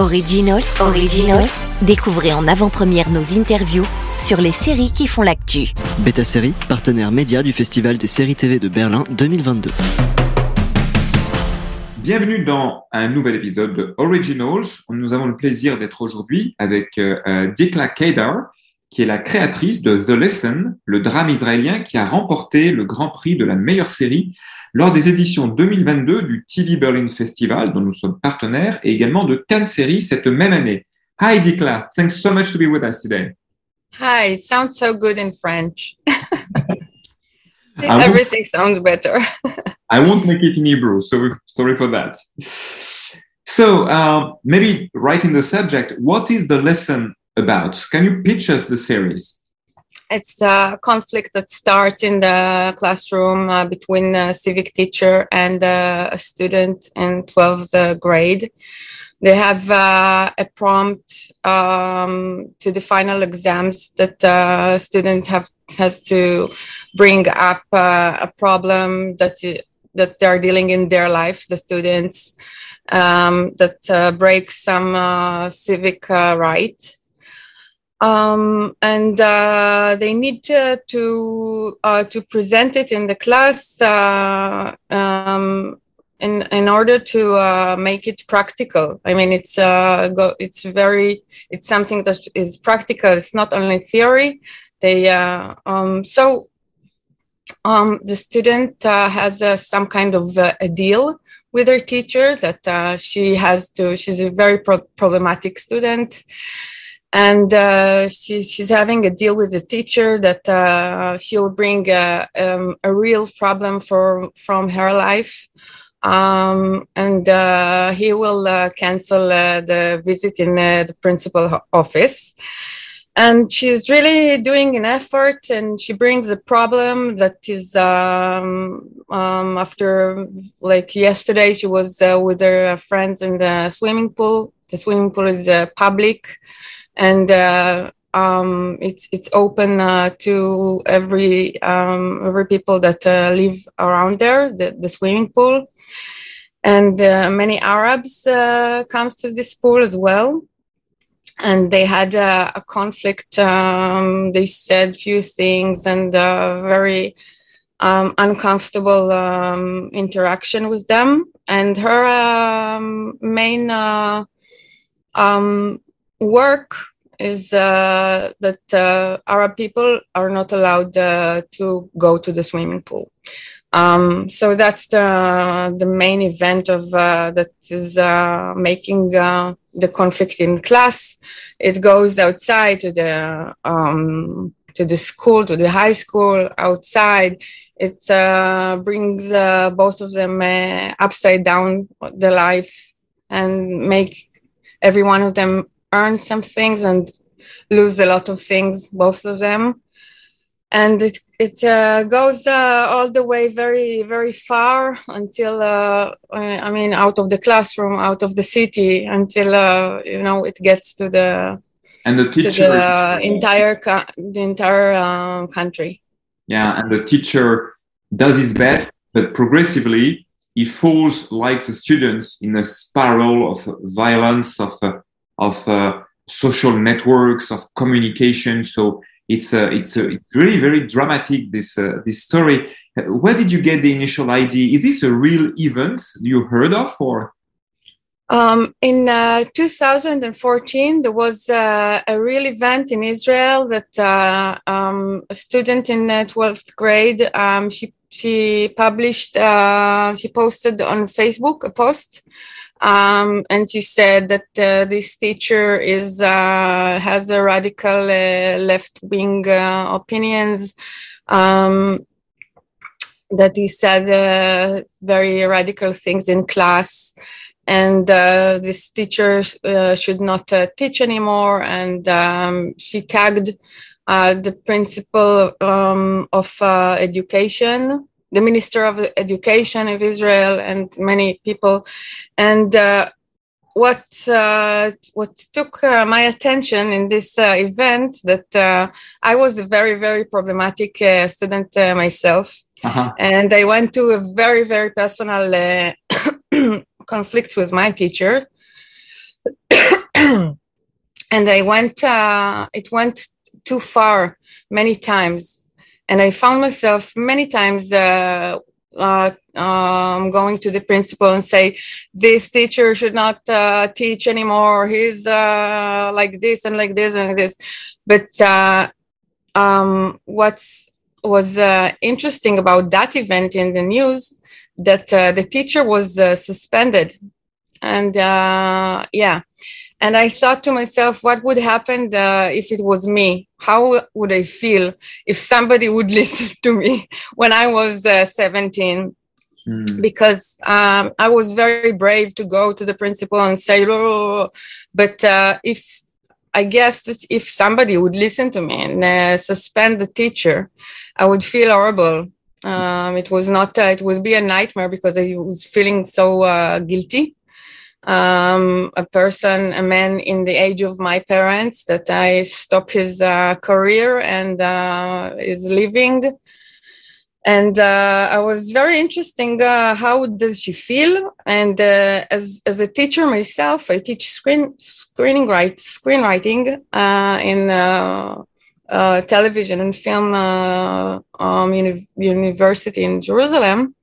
Originals, Originals, découvrez en avant-première nos interviews sur les séries qui font l'actu. Beta Série, partenaire média du Festival des séries TV de Berlin 2022. Bienvenue dans un nouvel épisode de Originals. Nous avons le plaisir d'être aujourd'hui avec euh, euh, Dikla Kedar, qui est la créatrice de The Lesson, le drame israélien qui a remporté le grand prix de la meilleure série lors des éditions 2022 du TV Berlin Festival, dont nous sommes partenaires, et également de Cannes Série cette même année. Hi Dikla, thanks so much to be with us today. Hi, it sounds so good in French. Everything sounds better. I won't make it in Hebrew, so sorry for that. So uh, maybe right in the subject, what is the lesson about? Can you pitch us the series? It's a conflict that starts in the classroom uh, between a civic teacher and uh, a student in 12th grade. They have uh, a prompt um, to the final exams that uh, students have has to bring up uh, a problem that that they're dealing in their life. The students um, that uh, break some civic rights um, and uh, they need to to, uh, to present it in the class uh, um, in in order to uh, make it practical. I mean, it's uh, go, it's very it's something that is practical. It's not only theory. They uh, um, so um, the student has some kind of a deal with her teacher that she has to. She's a very pro- problematic student and uh, she, she's having a deal with the teacher that uh, she'll bring a, um, a real problem for from her life. Um, and uh, he will uh, cancel uh, the visit in uh, the principal office. And she's really doing an effort and she brings a problem that is um, um, after like yesterday she was with her friends in the swimming pool. The swimming pool is public and uh, um, it's it's open uh, to every um, every people that uh, live around there, the, the swimming pool, and uh, many Arabs uh, comes to this pool as well. And they had uh, a conflict. Um, they said few things and very um, uncomfortable um, interaction with them. And her um, main um, work is uh, that uh, Arab people are not allowed uh, to go to the swimming pool. Um, so that's the the main event of uh, that is uh, making uh, the conflict in class. It goes outside to the um, to the school, to the high school, outside. It brings both of them upside down the life and make every one of them earn some things and lose a lot of things, both of them. And it it uh, goes uh, all the way very very far until uh, I mean out of the classroom, out of the city, until uh, you know it gets to the and the teacher the entire the entire uh, country. Yeah, and the teacher does his best, but progressively he falls like the students in a spiral of violence of uh, of uh, social networks of communication. So it's a, it's a, it's really very dramatic. This uh, this story. Where did you get the initial idea? Is this a real event you heard of, or? Um, in uh, 2014, there was uh, a real event in Israel that uh, um, a student in 12th grade um, she she published uh, she posted on Facebook a post um, and she said that uh, this teacher is uh, has a radical uh, left wing uh, opinions. Um, that he said uh, very radical things in class, and uh, this teacher should not teach anymore. And um, she tagged the principal um, of education the Minister of Education of Israel and many people. And uh, what uh, what took uh, my attention in this uh, event that uh, I was a very very problematic uh, student myself, uh-huh. and I went to a very very personal conflict with my teacher and I went, uh, it went too far many times. And I found myself many times uh, uh, um, going to the principal and say, this teacher should not uh, teach anymore. He's uh, like this and like this and like this. But uh, um, what's was uh, interesting about that event in the news that the teacher was suspended, and uh, yeah, and I thought to myself, what would happen uh, if it was me? How would I feel if somebody would listen to me when I was uh, 17? Mm. Because um, I was very brave to go to the principal and say, oh, but if I guess that if somebody would listen to me and uh, suspend the teacher, I would feel horrible. Um, it was not, uh, it would be a nightmare because I was feeling so uh, guilty. Um, a person, a man in the age of my parents, that I stop his uh, career and uh, is living and uh, I was very interesting. Uh, how does she feel? And uh, as as a teacher myself, I teach screen screening write screenwriting uh, in uh, uh, television and film um, uni- university in Jerusalem.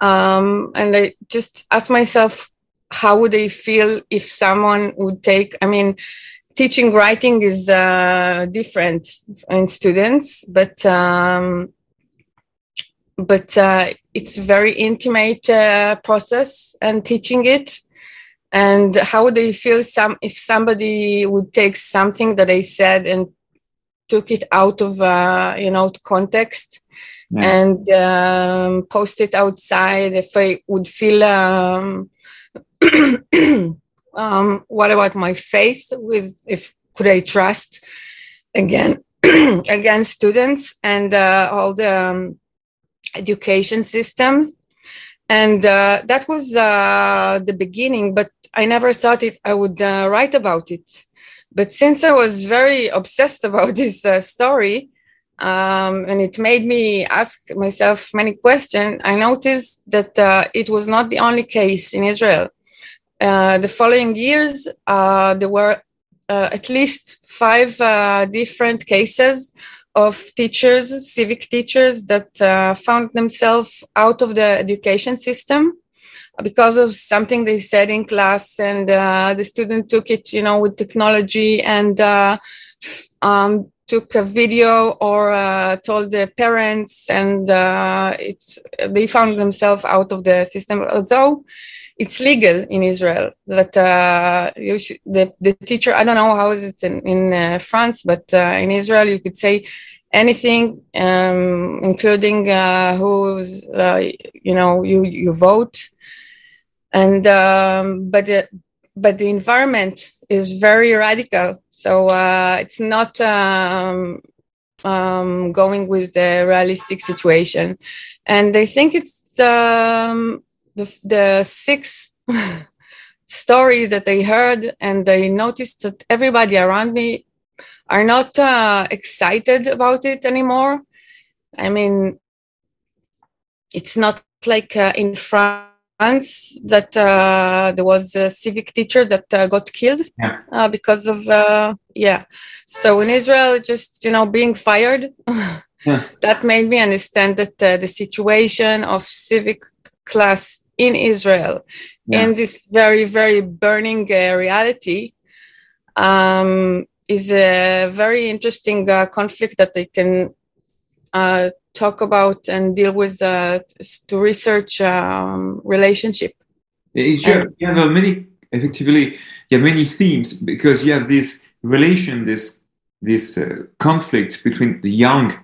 Um, and I just asked myself, how would they feel if someone would take? I mean, teaching writing is different in students, but um, but uh, it's very intimate uh, process and teaching it and how would they feel some if somebody would take something that i said and took it out of uh, you know context yeah. and um, post it outside if i would feel um, um, what about my faith with if could i trust again again students and uh, all the um, education systems. And uh, that was uh, the beginning, but I never thought if I would uh, write about it. But since I was very obsessed about this uh, story, um, and it made me ask myself many questions, I noticed that uh, it was not the only case in Israel. Uh, the following years, there were at least five different cases of teachers, civic teachers that uh, found themselves out of the education system because of something they said in class and uh, the student took it, you know, with technology and uh, um, took a video or uh, told the parents and uh, it's, they found themselves out of the system. Although it's legal in Israel that uh, the, the teacher, I don't know how is it in, in uh, France, but uh, in Israel, you could say anything, um, including uh, who's, you know, you, you vote. And, um, but, but the environment is very radical. So uh, it's not um, um, going with the realistic situation. And I think it's um, the, the sixth story that I heard, and I noticed that everybody around me are not uh, excited about it anymore. I mean, it's not like uh, in France that uh, there was a civic teacher that uh, got killed yeah. Uh, because of uh, yeah. So in Israel, just you know, being fired. yeah. That made me understand that the situation of civic class in Israel yeah. in this very, very burning uh, reality um, is a very interesting uh, conflict that they can uh, talk about and deal with uh, to research um, relationship. You have, you have many, effectively, you have many themes because you have this relation, this this uh, conflict between the young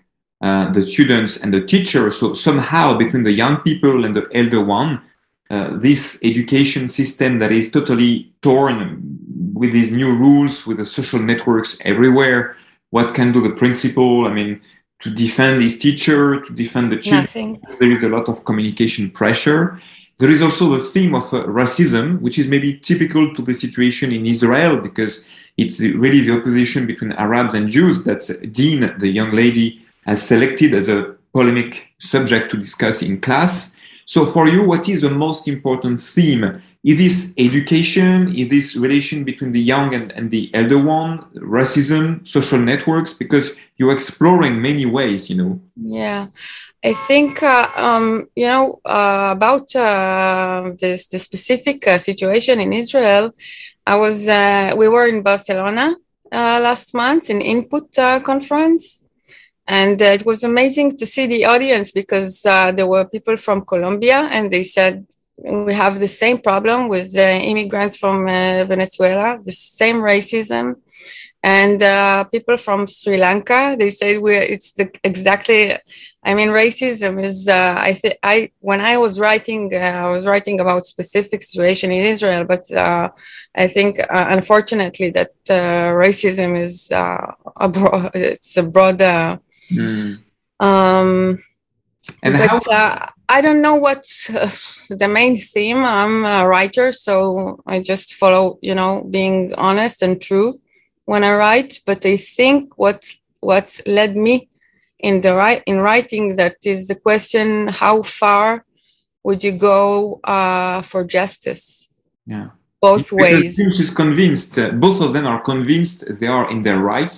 uh, the students and the teacher. So somehow between the young people and the elder one, uh, this education system that is totally torn with these new rules, with the social networks everywhere. What can do the principal? I mean, to defend his teacher, to defend the children. There is a lot of communication pressure. There is also the theme of uh, racism, which is maybe typical to the situation in Israel because it's really the opposition between Arabs and Jews that Dean, the young lady, has selected as a polemic subject to discuss in class. So for you, what is the most important theme is this education? Is this relation between the young and, and the elder one? Racism, social networks? Because you're exploring many ways, you know. Yeah, I think uh, um, you know uh, about uh, this the specific uh, situation in Israel. I was uh, we were in Barcelona uh, last month in Input conference, and it was amazing to see the audience because there were people from Colombia, and they said we have the same problem with the immigrants from uh, Venezuela, the same racism. And uh, people from Sri Lanka, they say we it's the exactly. I mean, racism is. Uh, I think I when I was writing, uh, I was writing about specific situation in Israel, but uh, I think uh, unfortunately that racism is a broad. It's a broad. Mm. Um, and but, how? I don't know what's uh, the main theme. I'm a writer, so I just follow, you know, being honest and true when I write. But I think what what's led me in the right in writing that is the question: How far would you go uh, for justice? Yeah, both ways. Is convinced. Uh, both of them are convinced they are in their right,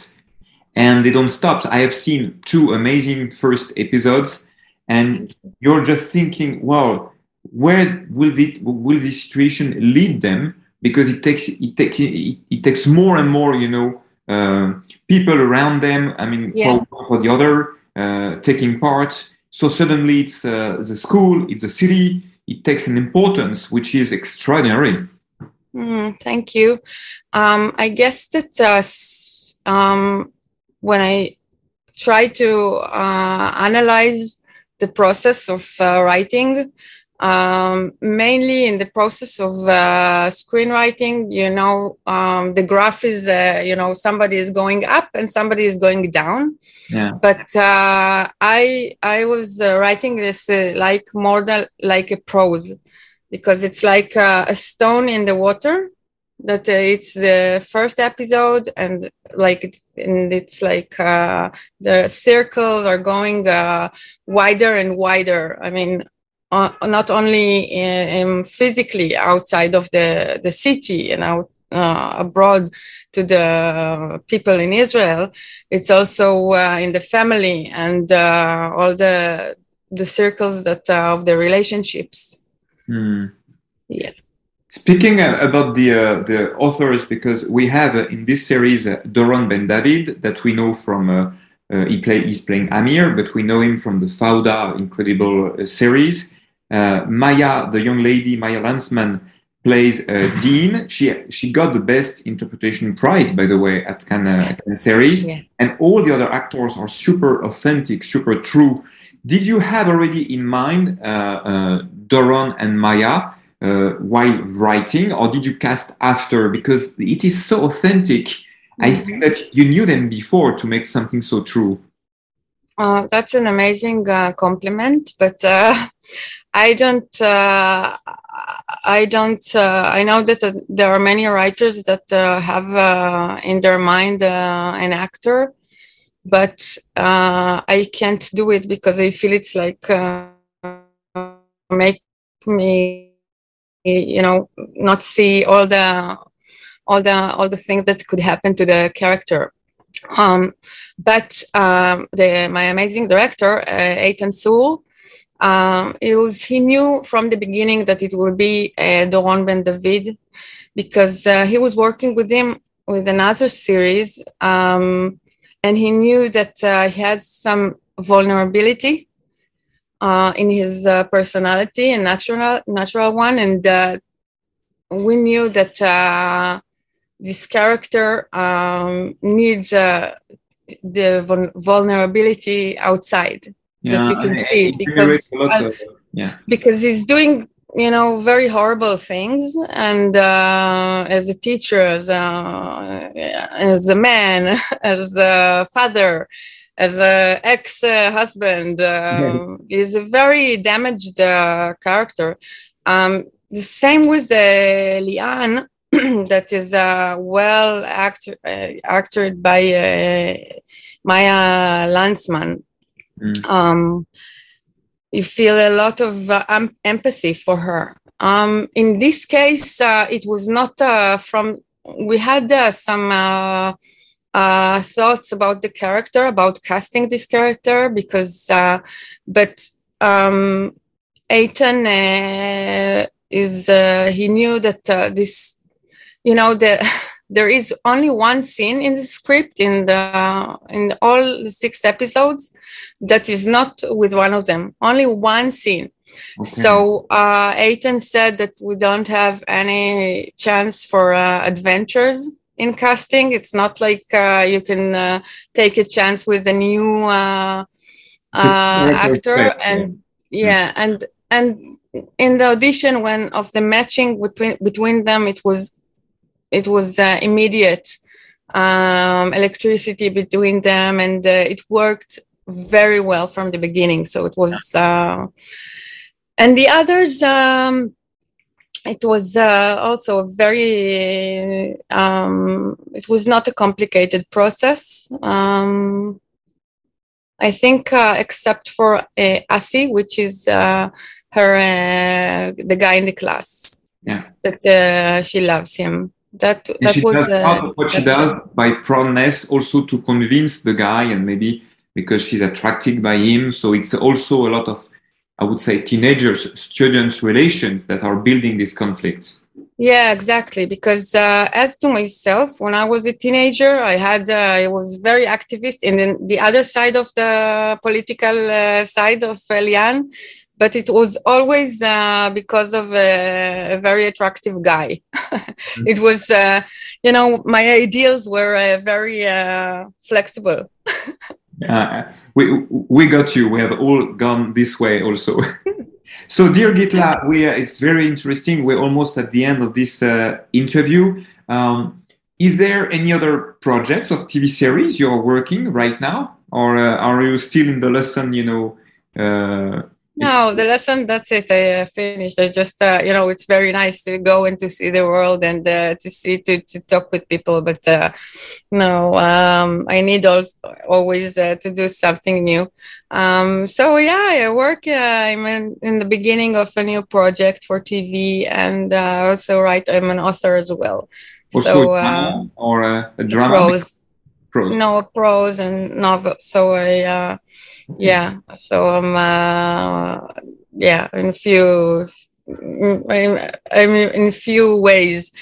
and they don't stop. I have seen two amazing first episodes and you're just thinking, well, where will the will this situation lead them? Because it takes it takes it, it takes more and more, you know, uh, people around them. I mean, yeah. for, for, the other uh, taking part. So suddenly it's uh, the school, it's the city. It takes an importance which is extraordinary. Mm, thank you. Um, I guess that uh, um, when I try to uh, analyze the process of uh, writing um, mainly in the process of uh, screenwriting you know um, the graph is uh, you know somebody is going up and somebody is going down yeah. but uh, i i was uh, writing this uh, like more than like a prose because it's like a stone in the water that uh, it's the first episode and like it's, and it's like uh, the circles are going uh, wider and wider. I mean uh, not only in, in physically outside of the, the city and out uh, abroad to the people in israel it's also uh, in the family and all the the circles that of the relationships. Mm. yeah Speaking about the uh, the authors, because we have uh, in this series uh, Doron Ben David that we know from uh, uh, he play he's playing Amir, but we know him from the Fauda incredible uh, series. Maya, the young lady Maya Landsmann, plays Dean. She she got the best interpretation prize, by the way, at Cannes, Cannes series, yeah. and all the other actors are super authentic, super true. Did you have already in mind Doron and Maya? Uh, while writing, or did you cast after? Because it is so authentic. Mm-hmm. I think that you knew them before to make something so true. Uh, that's an amazing uh, compliment, but uh, I don't. Uh, I don't. Uh, I know that uh, there are many writers that have in their mind an actor, but I can't do it because I feel it's like make me you know not see all the all the all the things that could happen to the character. Um, but um, the my amazing director uh, Eitan Zur um, it was he knew from the beginning that it would be uh, Doron Ben David because uh, he was working with him with another series um, and he knew that uh, he has some vulnerability uh, in his uh, personality and natural natural one. And uh, we knew that uh, this character um, needs uh, the vulnerability outside yeah, that you can I, see I, because of, yeah. because he's doing you know very horrible things. And uh, as a teacher as a, as a man as a father as an ex-husband. Uh, is a very damaged uh, character. Um, the same with uh, Lian, that is uh, well actor, uh, acted by uh, Maya Landsmann. Mm. Um, you feel a lot of uh, um, empathy for her Um, in this case, uh, it was not uh, from. We had uh, some uh, uh, thoughts about the character, about casting this character, because, uh, but um, Eitan is he knew that this, you know, the. there is only one scene in the script in the in all the six episodes that is not with one of them only one scene okay. so uh Eitan said that we don't have any chance for uh, adventures in casting it's not like uh, you can uh, take a chance with a new uh, uh actor and yeah and and in the audition when of the matching between between them it was it was uh, immediate um, electricity between them, and uh, it worked very well from the beginning. So it was, uh, and the others. Um, it was uh, also very um, it was not a complicated process. Um, i think uh, except for uh, asi which is uh, her uh, the guy in the class yeah. that uh, she loves him. That that she was uh, part of what she does by proneness also to convince the guy and maybe because she's attracted by him. So it's also a lot of i would say teenagers students relations that are building these conflicts. yeah exactly because uh, as to myself when i was a teenager i had uh, i was very activist in the, the other side of the political uh, side of Lian but it was always uh, because of a, a, very attractive guy. mm-hmm. It was, uh, you know, my ideals were uh, very uh, flexible. Uh, we we got you. We have all gone this way also. so, dear Dikla, we are, it's very interesting. We're almost at the end of this uh, interview. Um, is there any other projects of TV series you're working right now, or are you still in the lesson? You know no, the lesson, that's it. I uh, finished. I just, uh, you know, it's very nice to go and to see the world and uh, to see, to, to talk with people. But uh, no, um, I need also always uh, to do something new. Um, so yeah, I work, uh, I'm in, in, the beginning of a new project for TV and also write, I'm an author as well. Also so, a or a, a drama? Prose. prose. No, prose and novel. So I, yeah so um uh, yeah in a few i mean in few ways.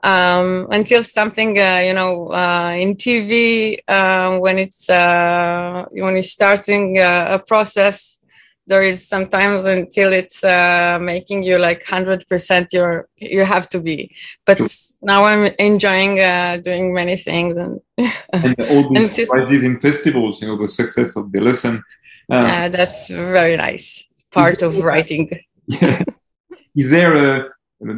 Um, until something uh, you know uh, in TV uh, when it's uh, when you're starting uh, a process there is sometimes until it's uh, making you like 100% you're you have to be. But now i'm enjoying doing many things and, and all these prizes in festivals you know the success of the lesson uh, that's very nice part of writing. Is there a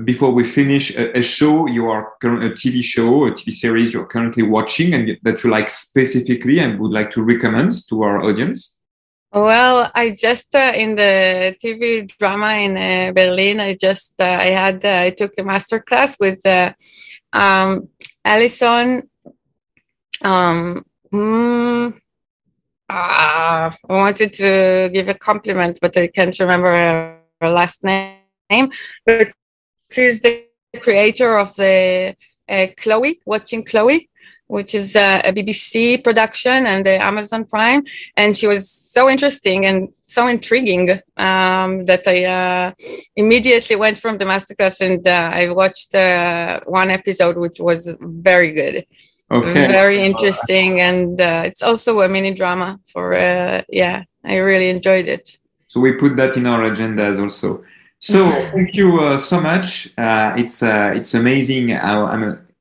before we finish a, a, show you are a TV show, a TV series you're currently watching and that you like specifically and would like to recommend to our audience? Well, I just uh, in the TV drama in uh, Berlin. I just uh, I had uh, I took a master class with uh, um, Alison. Um, mm, uh, I wanted to give a compliment, but I can't remember her, last name. But she's the creator of the uh, Chloe, Watching Chloe, which is uh, a BBC production and the Amazon Prime. And she was so interesting and so intriguing um, that I uh, immediately went from the masterclass and uh, I watched uh, one episode, which was very good. Okay. Very interesting, and uh, it's also a mini drama. For uh, yeah, I really enjoyed it. So we put that in our agendas also. So thank you uh, so much. Uh, it's uh, it's amazing how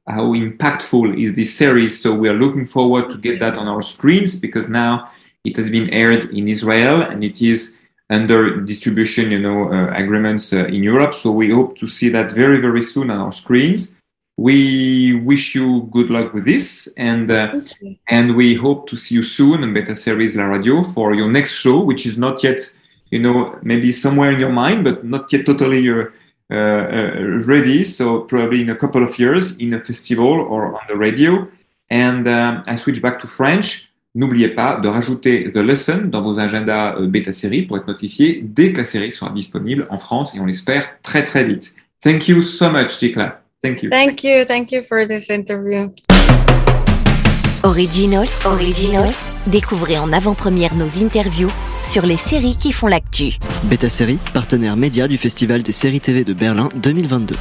how impactful is this series. So we are looking forward to get that on our screens because now it has been aired in Israel and it is under distribution, you know, uh, agreements in Europe. So we hope to see that very very soon on our screens we wish you good luck with this and uh, and we hope to see you soon on beta series la radio for your next show which is not yet you know maybe somewhere in your mind but not yet totally uh, uh, ready so probably in a couple of years in a festival or on the radio and um, i switch back to french N'oubliez pas de rajouter The Lesson dans vos agendas euh, bêta série pour être notifié dès que la série sera disponible en France et on l'espère très très vite. Thank you so much, Dikla. Thank you. Thank you. Thank you for this interview. Originals, Originals, découvrez en avant-première nos interviews sur les séries qui font l'actu. Beta Série, partenaire média du Festival des séries TV de Berlin 2022.